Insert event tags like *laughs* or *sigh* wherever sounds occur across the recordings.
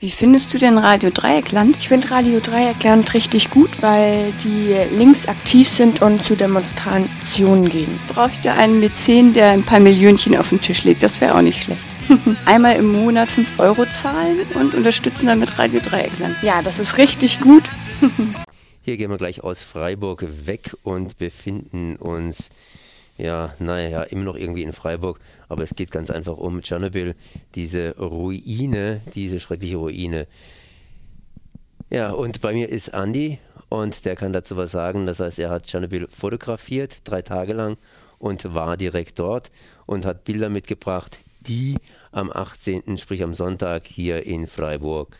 Wie findest du denn Radio Dreieckland? Ich finde Radio Dreieckland richtig gut, weil die links aktiv sind und zu Demonstrationen gehen. Bräuchte einen Mäzen, der ein paar Millionchen auf den Tisch legt. Das wäre auch nicht schlecht. *laughs* Einmal im Monat 5 Euro zahlen und unterstützen damit Radio Dreieckland. Ja, das ist richtig gut. *laughs* Hier gehen wir gleich aus Freiburg weg und befinden uns ja, naja, immer noch irgendwie in Freiburg, aber es geht ganz einfach um Tschernobyl, diese Ruine, diese schreckliche Ruine. Ja, und bei mir ist Andi und der kann dazu was sagen. Das heißt, er hat Tschernobyl fotografiert, drei Tage lang und war direkt dort und hat Bilder mitgebracht, die am 18., sprich am Sonntag hier in Freiburg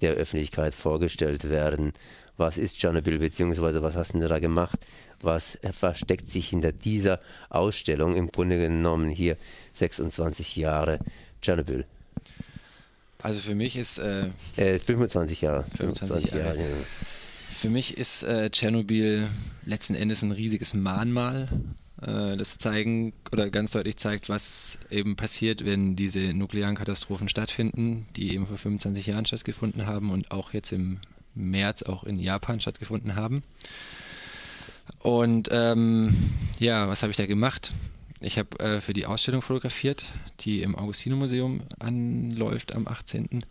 der Öffentlichkeit vorgestellt werden. Was ist Tschernobyl, beziehungsweise was hast du da gemacht? was versteckt sich hinter dieser Ausstellung, im Grunde genommen hier 26 Jahre Tschernobyl. Also für mich ist äh, äh, 25 Jahre. 25, 25 Jahre. Jahre. Für mich ist äh, Tschernobyl letzten Endes ein riesiges Mahnmal, äh, das zeigen oder ganz deutlich zeigt, was eben passiert, wenn diese nuklearen Katastrophen stattfinden, die eben vor 25 Jahren stattgefunden haben und auch jetzt im März auch in Japan stattgefunden haben. Und ähm, ja, was habe ich da gemacht? Ich habe äh, für die Ausstellung fotografiert, die im Augustino-Museum anläuft am 18.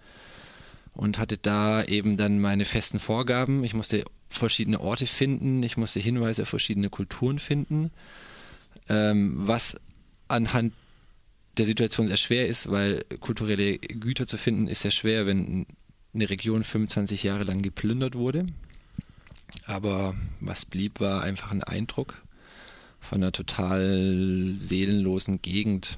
Und hatte da eben dann meine festen Vorgaben. Ich musste verschiedene Orte finden, ich musste Hinweise auf verschiedene Kulturen finden, ähm, was anhand der Situation sehr schwer ist, weil kulturelle Güter zu finden ist sehr schwer, wenn eine Region 25 Jahre lang geplündert wurde. Aber was blieb, war einfach ein Eindruck von einer total seelenlosen Gegend.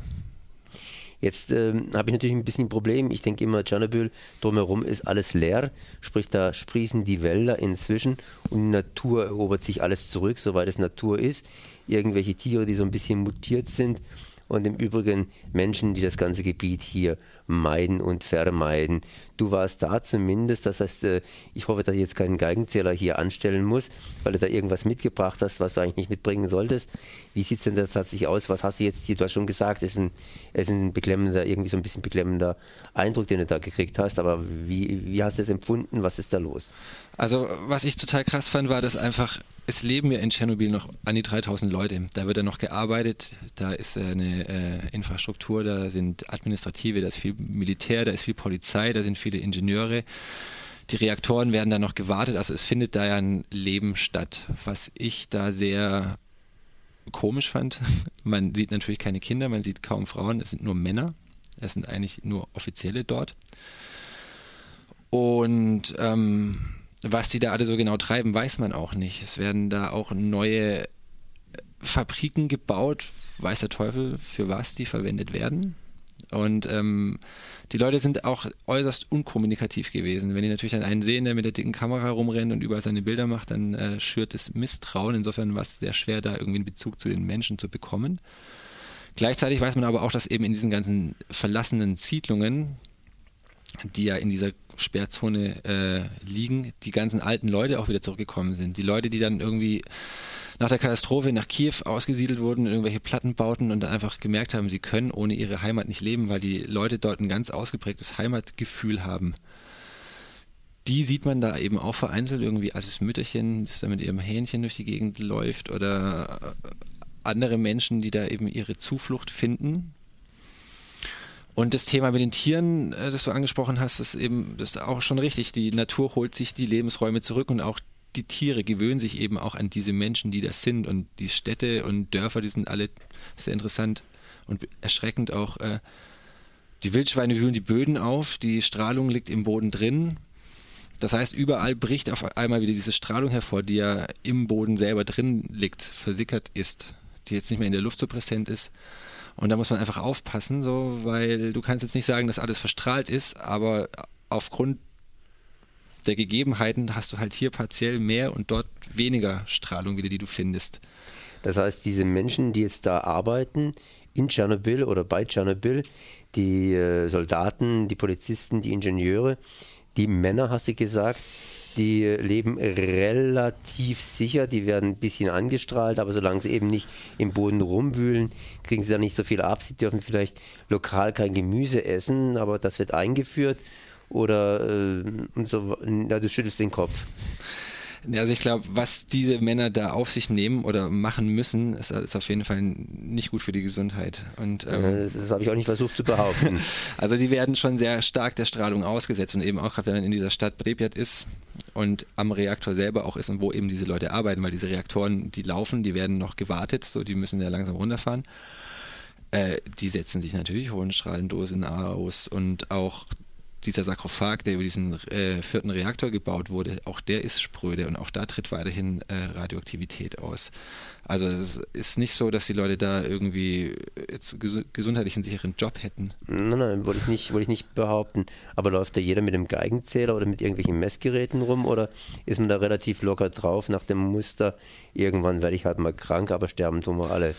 Jetzt ähm, habe ich natürlich ein bisschen ein Problem. Ich denke immer, Tschernobyl drumherum ist alles leer, sprich da sprießen die Wälder inzwischen und die Natur erobert sich alles zurück, soweit es Natur ist. Irgendwelche Tiere, die so ein bisschen mutiert sind und im Übrigen Menschen, die das ganze Gebiet hier meiden und vermeiden. Du warst da zumindest, das heißt, äh, ich hoffe, dass ich jetzt keinen Geigenzähler hier anstellen muss, weil du da irgendwas mitgebracht hast, was du eigentlich nicht mitbringen solltest. Wie sieht es denn da tatsächlich aus? Was hast du jetzt hier, du hast schon gesagt, es ist ein, es ist ein beklemmender, irgendwie so ein bisschen beklemmender Eindruck, den du da gekriegt hast, aber wie, wie hast du es empfunden? Was ist da los? Also, was ich total krass fand, war, dass einfach es leben ja in Tschernobyl noch an die 3000 Leute. Da wird ja noch gearbeitet, da ist eine äh, Infrastruktur, da sind Administrative, da ist viel Militär, da ist viel Polizei, da sind viele Ingenieure. Die Reaktoren werden da noch gewartet, also es findet da ja ein Leben statt, was ich da sehr komisch fand. *laughs* Man sieht natürlich keine Kinder, man sieht kaum Frauen, es sind nur Männer, es sind eigentlich nur Offizielle dort. Und ähm, was die da alle so genau treiben, weiß man auch nicht. Es werden da auch neue Fabriken gebaut, weiß der Teufel, für was die verwendet werden. Und ähm, die Leute sind auch äußerst unkommunikativ gewesen. Wenn die natürlich dann einen sehen, der mit der dicken Kamera rumrennt und überall seine Bilder macht, dann äh, schürt es Misstrauen. Insofern war es sehr schwer, da irgendwie einen Bezug zu den Menschen zu bekommen. Gleichzeitig weiß man aber auch, dass eben in diesen ganzen verlassenen Siedlungen, die ja in dieser Sperrzone äh, liegen, die ganzen alten Leute auch wieder zurückgekommen sind. Die Leute, die dann irgendwie nach der Katastrophe nach Kiew ausgesiedelt wurden, irgendwelche Platten bauten und dann einfach gemerkt haben, sie können ohne ihre Heimat nicht leben, weil die Leute dort ein ganz ausgeprägtes Heimatgefühl haben. Die sieht man da eben auch vereinzelt, irgendwie altes Mütterchen, das da mit ihrem Hähnchen durch die Gegend läuft oder andere Menschen, die da eben ihre Zuflucht finden, und das Thema mit den Tieren, äh, das du angesprochen hast, ist eben das ist auch schon richtig. Die Natur holt sich die Lebensräume zurück und auch die Tiere gewöhnen sich eben auch an diese Menschen, die das sind. Und die Städte und Dörfer, die sind alle sehr interessant und erschreckend auch. Äh, die Wildschweine wühlen die Böden auf, die Strahlung liegt im Boden drin. Das heißt, überall bricht auf einmal wieder diese Strahlung hervor, die ja im Boden selber drin liegt, versickert ist, die jetzt nicht mehr in der Luft so präsent ist. Und da muss man einfach aufpassen, so, weil du kannst jetzt nicht sagen, dass alles verstrahlt ist, aber aufgrund der Gegebenheiten hast du halt hier partiell mehr und dort weniger Strahlung wieder, die du findest. Das heißt, diese Menschen, die jetzt da arbeiten, in Tschernobyl oder bei Tschernobyl, die äh, Soldaten, die Polizisten, die Ingenieure, die Männer, hast du gesagt, die leben relativ sicher, die werden ein bisschen angestrahlt, aber solange sie eben nicht im Boden rumwühlen, kriegen sie da nicht so viel ab. Sie dürfen vielleicht lokal kein Gemüse essen, aber das wird eingeführt oder äh, und so, ja, du schüttelst den Kopf. Also ich glaube, was diese Männer da auf sich nehmen oder machen müssen, ist, ist auf jeden Fall nicht gut für die Gesundheit. Und, ähm, das, das habe ich auch nicht versucht zu behaupten. *laughs* also die werden schon sehr stark der Strahlung ausgesetzt und eben auch gerade wenn man in dieser Stadt Pripyat ist und am Reaktor selber auch ist und wo eben diese Leute arbeiten, weil diese Reaktoren, die laufen, die werden noch gewartet, so die müssen ja langsam runterfahren. Äh, die setzen sich natürlich hohen Strahlendosen aus und auch dieser Sarkophag, der über diesen äh, vierten Reaktor gebaut wurde, auch der ist spröde und auch da tritt weiterhin äh, Radioaktivität aus. Also es ist nicht so, dass die Leute da irgendwie jetzt ges gesundheitlich einen sicheren Job hätten. Nein, nein, wollte ich nicht, wollte ich nicht behaupten. Aber läuft da jeder mit einem Geigenzähler oder mit irgendwelchen Messgeräten rum oder ist man da relativ locker drauf nach dem Muster, irgendwann werde ich halt mal krank, aber sterben tun wir alle?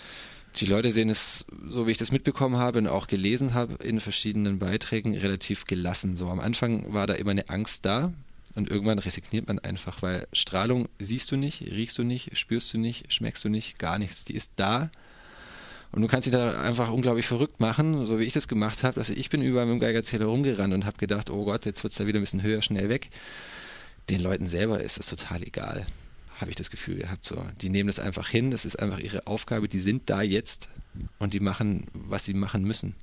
Die Leute sehen es, so wie ich das mitbekommen habe und auch gelesen habe in verschiedenen Beiträgen, relativ gelassen. So am Anfang war da immer eine Angst da und irgendwann resigniert man einfach, weil Strahlung siehst du nicht, riechst du nicht, spürst du nicht, schmeckst du nicht, gar nichts. Die ist da und du kannst dich da einfach unglaublich verrückt machen, so wie ich das gemacht habe. Also ich bin überall mit dem Geigerzähler rumgerannt und habe gedacht, oh Gott, jetzt wird es da wieder ein bisschen höher, schnell weg. Den Leuten selber ist es total egal habe ich das Gefühl gehabt. So, die nehmen das einfach hin, das ist einfach ihre Aufgabe, die sind da jetzt und die machen, was sie machen müssen.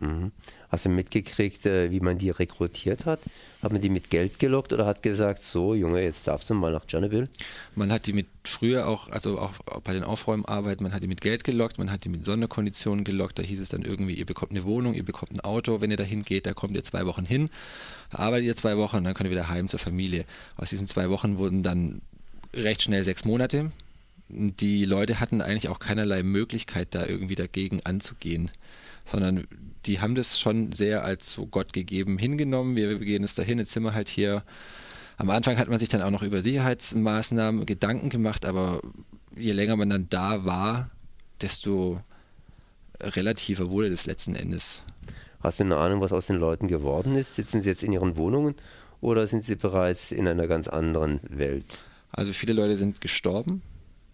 Mhm. Hast du mitgekriegt, äh, wie man die rekrutiert hat? Hat man die mit Geld gelockt oder hat gesagt, so Junge, jetzt darfst du mal nach Chernobyl? Man hat die mit früher auch, also auch bei den Aufräumarbeiten, man hat die mit Geld gelockt, man hat die mit Sonderkonditionen gelockt. Da hieß es dann irgendwie, ihr bekommt eine Wohnung, ihr bekommt ein Auto, wenn ihr dahin geht, da kommt ihr zwei Wochen hin, arbeitet ihr zwei Wochen und dann könnt ihr wieder heim zur Familie. Aus diesen zwei Wochen wurden dann recht schnell sechs Monate. Die Leute hatten eigentlich auch keinerlei Möglichkeit, da irgendwie dagegen anzugehen, sondern die haben das schon sehr als so Gott gegeben hingenommen. Wir, gehen jetzt dahin, jetzt sind wir halt hier. Am Anfang hat man sich dann auch noch über Sicherheitsmaßnahmen Gedanken gemacht, aber je länger man dann da war, desto relativer wurde das letzten Endes. Hast du eine Ahnung, was aus den Leuten geworden ist? Sitzen sie jetzt in ihren Wohnungen oder sind sie bereits in einer ganz anderen Welt? Also viele Leute sind gestorben,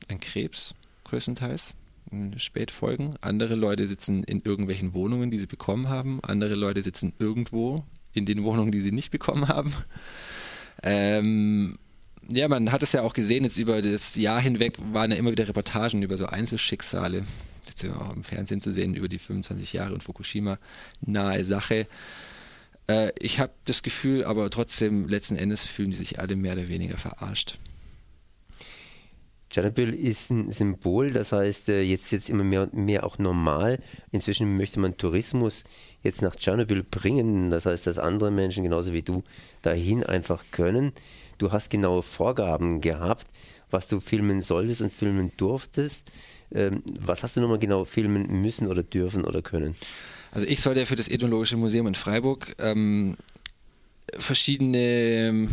ein Krebs größtenteils in Spätfolgen. Andere Leute sitzen in irgendwelchen Wohnungen, die sie bekommen haben. Andere Leute sitzen irgendwo in den Wohnungen, die sie nicht bekommen haben. Ähm, ja, man hat es ja auch gesehen, jetzt über das Jahr hinweg waren ja immer wieder Reportagen über so Einzelschicksale. Jetzt ja auch im Fernsehen zu sehen über die 25 Jahre in Fukushima. Nahe Sache. Äh, ich habe das Gefühl, aber trotzdem, letzten Endes fühlen die sich alle mehr oder weniger verarscht. Tschernobyl ist ein Symbol, das heißt, äh, jetzt jetzt immer mehr und mehr auch normal. Inzwischen möchte man Tourismus jetzt nach Tschernobyl bringen, das heißt, dass andere Menschen genauso wie du dahin einfach können. Du hast genaue Vorgaben gehabt, was du filmen solltest und filmen durftest. Ähm, was hast du nochmal genau filmen müssen oder dürfen oder können? Also ich sollte für das Ethnologische Museum in Freiburg ähm, verschiedene,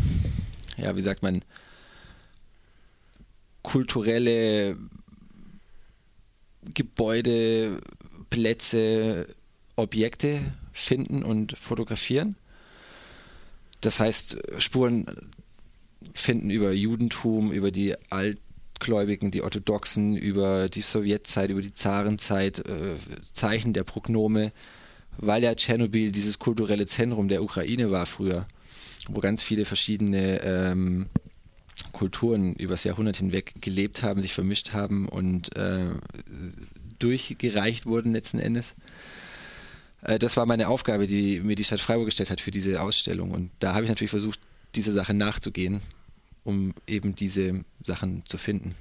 ja, wie sagt man, kulturelle Gebäude, Plätze, Objekte finden und fotografieren. Das heißt, Spuren finden über Judentum, über die Altgläubigen, die Orthodoxen, über die Sowjetzeit, über die Zarenzeit, äh, Zeichen der Prognome, weil ja Tschernobyl dieses kulturelle Zentrum der Ukraine war früher, wo ganz viele verschiedene ähm, Kulturen übers Jahrhundert hinweg gelebt haben, sich vermischt haben und äh, durchgereicht wurden letzten Endes. Äh, das war meine Aufgabe, die mir die Stadt Freiburg gestellt hat für diese Ausstellung. Und da habe ich natürlich versucht, dieser Sache nachzugehen, um eben diese Sachen zu finden.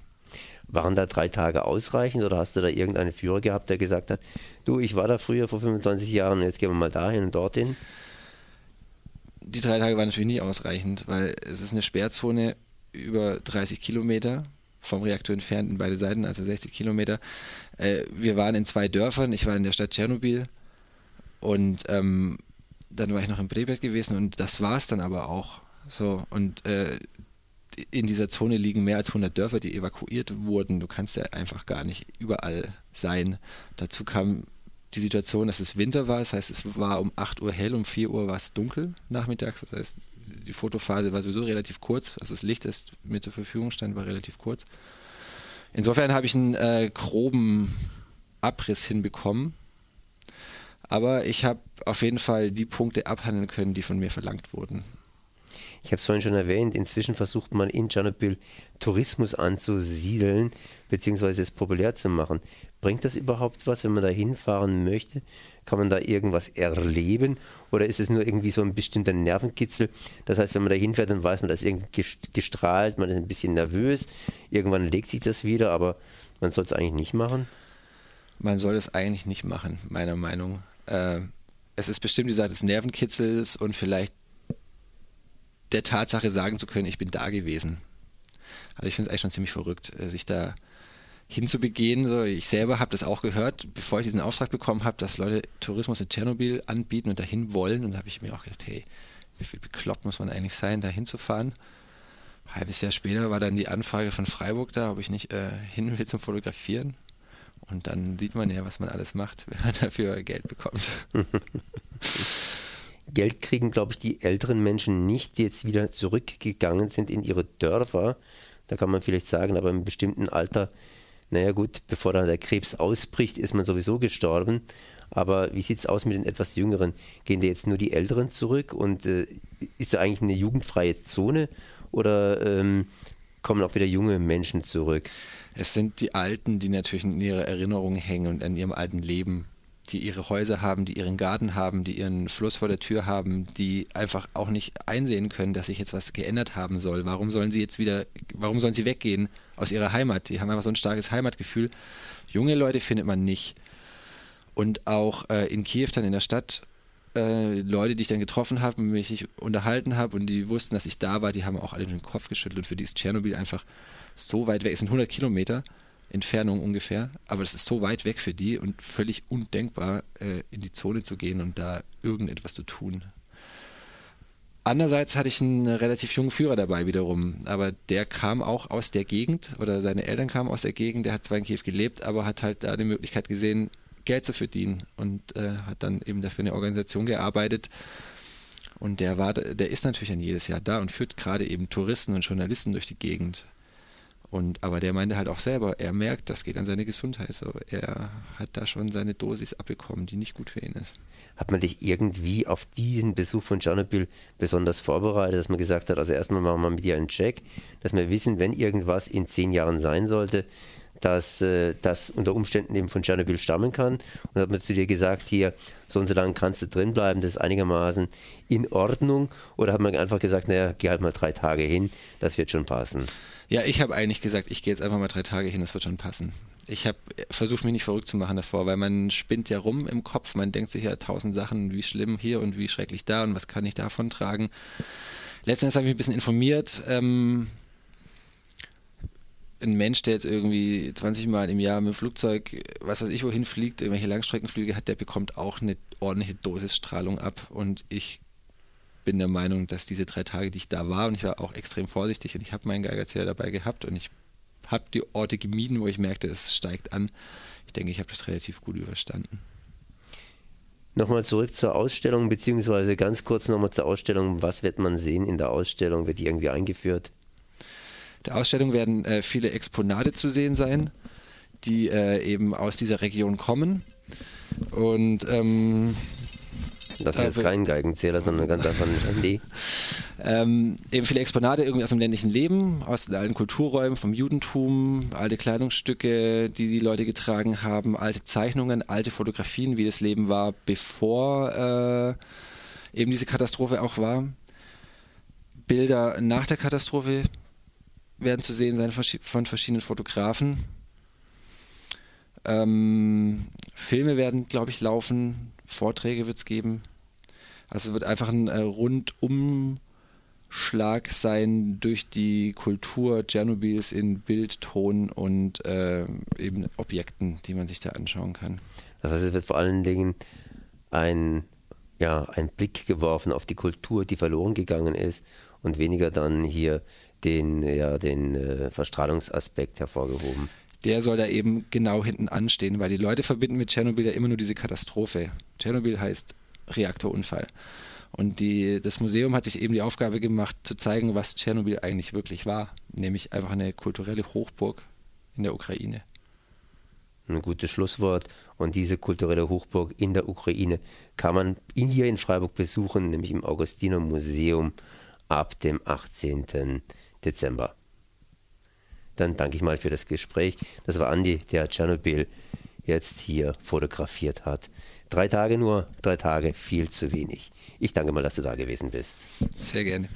Waren da drei Tage ausreichend oder hast du da irgendeinen Führer gehabt, der gesagt hat, du, ich war da früher vor 25 Jahren, jetzt gehen wir mal dahin und dorthin? Die drei Tage waren natürlich nie ausreichend, weil es ist eine Sperrzone über 30 Kilometer vom Reaktor entfernt in beide Seiten, also 60 Kilometer. Äh, wir waren in zwei Dörfern. Ich war in der Stadt Tschernobyl und ähm, dann war ich noch in Pripyat gewesen und das war es dann aber auch. So und äh, in dieser Zone liegen mehr als 100 Dörfer, die evakuiert wurden. Du kannst ja einfach gar nicht überall sein. Dazu kam die Situation, dass es Winter war, das heißt, es war um 8 Uhr hell, um 4 Uhr war es dunkel nachmittags, das heißt, die Fotophase war sowieso relativ kurz, also das Licht, das mir zur Verfügung stand, war relativ kurz. Insofern habe ich einen äh, groben Abriss hinbekommen, Aber ich habe auf jeden Fall die Punkte abhandeln können, die von mir verlangt wurden. Ich habe es vorhin schon erwähnt, inzwischen versucht man in Tschernobyl Tourismus anzusiedeln, beziehungsweise es populär zu machen. Bringt das überhaupt was, wenn man da hinfahren möchte? Kann man da irgendwas erleben? Oder ist es nur irgendwie so ein bestimmter Nervenkitzel? Das heißt, wenn man da hinfährt, dann weiß man, da ist irgendwie gestrahlt, man ist ein bisschen nervös. Irgendwann legt sich das wieder, aber man soll es eigentlich nicht machen. Man soll es eigentlich nicht machen, meiner Meinung. Äh, es ist bestimmt die Sache des Nervenkitzels und vielleicht der Tatsache sagen zu können, ich bin da gewesen. Also ich finde es eigentlich schon ziemlich verrückt, äh, sich da hinzubegehen. Ich selber habe das auch gehört, bevor ich diesen Auftrag bekommen habe, dass Leute Tourismus in Tschernobyl anbieten und dahin wollen. Und da habe ich mir auch gedacht, hey, wie viel bekloppt muss man eigentlich sein, da hinzufahren? Halbes Jahr später war dann die Anfrage von Freiburg da, ob ich nicht äh, hin will zum Fotografieren. Und dann sieht man ja, was man alles macht, *laughs* wenn man dafür Geld bekommt. *laughs* Geld kriegen, glaube ich, die älteren Menschen nicht, die jetzt wieder zurückgegangen sind in ihre Dörfer. Da kann man vielleicht sagen, aber im bestimmten Alter, naja gut, bevor dann der Krebs ausbricht, ist man sowieso gestorben. Aber wie sieht es aus mit den etwas Jüngeren? Gehen da jetzt nur die Älteren zurück und äh, ist da eigentlich eine jugendfreie Zone oder ähm, kommen auch wieder junge Menschen zurück? Es sind die Alten, die natürlich in ihrer Erinnerung hängen und an ihrem alten Leben die ihre Häuser haben, die ihren Garten haben, die ihren Fluss vor der Tür haben, die einfach auch nicht einsehen können, dass sich jetzt was geändert haben soll. Warum sollen sie jetzt wieder, warum sollen sie weggehen aus ihrer Heimat? Die haben einfach so ein starkes Heimatgefühl. Junge Leute findet man nicht. Und auch äh, in Kiew dann in der Stadt äh, Leute, die ich dann getroffen habe, mit denen ich unterhalten habe und die wussten, dass ich da war, die haben auch alle den Kopf geschüttelt und für die ist Tschernobyl einfach so weit weg. Es sind 100 Kilometer Entfernung ungefähr, aber das ist so weit weg für die und völlig undenkbar, äh, in die Zone zu gehen und da irgendetwas zu tun. Andererseits hatte ich einen relativ jungen Führer dabei wiederum, aber der kam auch aus der Gegend oder seine Eltern kamen aus der Gegend, der hat zwar in Kiew gelebt, aber hat halt da die Möglichkeit gesehen, Geld zu verdienen und äh, hat dann eben dafür eine Organisation gearbeitet. Und der war, der ist natürlich dann jedes Jahr da und führt gerade eben Touristen und Journalisten durch die Gegend. Und, aber der meinte halt auch selber, er merkt, das geht an seine Gesundheit. So, er hat da schon seine Dosis abbekommen, die nicht gut für ihn ist. Hat man dich irgendwie auf diesen Besuch von Tschernobyl besonders vorbereitet, dass man gesagt hat, also erstmal machen wir mit dir einen Check, dass wir wissen, wenn irgendwas in zehn Jahren sein sollte, dass äh, das unter Umständen eben von Tschernobyl stammen kann. Und hat man zu dir gesagt, hier, so und so lange kannst du drin bleiben, das ist einigermaßen in Ordnung. Oder hat man einfach gesagt, naja, geh halt mal drei Tage hin, das wird schon passen. Ja, ich habe eigentlich gesagt, ich gehe jetzt einfach mal drei Tage hin, das wird schon passen. Ich habe versucht, mich nicht verrückt zu machen davor, weil man spinnt ja rum im Kopf, man denkt sich ja tausend Sachen, wie schlimm hier und wie schrecklich da und was kann ich davon tragen. Letztendlich habe ich mich ein bisschen informiert. Ähm, ein Mensch, der jetzt irgendwie 20 Mal im Jahr mit dem Flugzeug, was weiß ich, wohin fliegt, irgendwelche Langstreckenflüge hat, der bekommt auch eine ordentliche Dosis Strahlung ab. Und ich bin der Meinung, dass diese drei Tage, die ich da war, und ich war auch extrem vorsichtig und ich habe meinen Geigerzähler dabei gehabt und ich habe die Orte gemieden, wo ich merkte, es steigt an. Ich denke, ich habe das relativ gut überstanden. Nochmal zurück zur Ausstellung, beziehungsweise ganz kurz nochmal zur Ausstellung. Was wird man sehen in der Ausstellung? Wird die irgendwie eingeführt? Der Ausstellung werden äh, viele Exponate zu sehen sein, die äh, eben aus dieser Region kommen. Und ähm, das ist jetzt kein Geigenzähler, sondern ganz einfach ein Handy. *laughs* Ähm, eben viele Exponate irgendwie aus dem ländlichen Leben, aus den alten Kulturräumen, vom Judentum, alte Kleidungsstücke, die die Leute getragen haben, alte Zeichnungen, alte Fotografien, wie das Leben war, bevor äh, eben diese Katastrophe auch war. Bilder nach der Katastrophe werden zu sehen sein von verschiedenen Fotografen. Ähm, Filme werden, glaube ich, laufen, Vorträge wird es geben. Also es wird einfach ein äh, Rundumschlag sein durch die Kultur Tschernobyls in Bild, Ton und äh, eben Objekten, die man sich da anschauen kann. Das heißt, es wird vor allen Dingen ein, ja, ein Blick geworfen auf die Kultur, die verloren gegangen ist und weniger dann hier den, ja, den äh, Verstrahlungsaspekt hervorgehoben der soll da eben genau hinten anstehen, weil die Leute verbinden mit Tschernobyl ja immer nur diese Katastrophe. Tschernobyl heißt Reaktorunfall. Und die, das Museum hat sich eben die Aufgabe gemacht, zu zeigen, was Tschernobyl eigentlich wirklich war, nämlich einfach eine kulturelle Hochburg in der Ukraine. Ein gutes Schlusswort. Und diese kulturelle Hochburg in der Ukraine kann man hier in Freiburg besuchen, nämlich im Augustiner Museum ab dem 18. Dezember. Dann danke ich mal für das Gespräch. Das war Andi, der Tschernobyl jetzt hier fotografiert hat. Drei Tage nur, drei Tage, viel zu wenig. Ich danke mal, dass du da gewesen bist. Sehr gerne.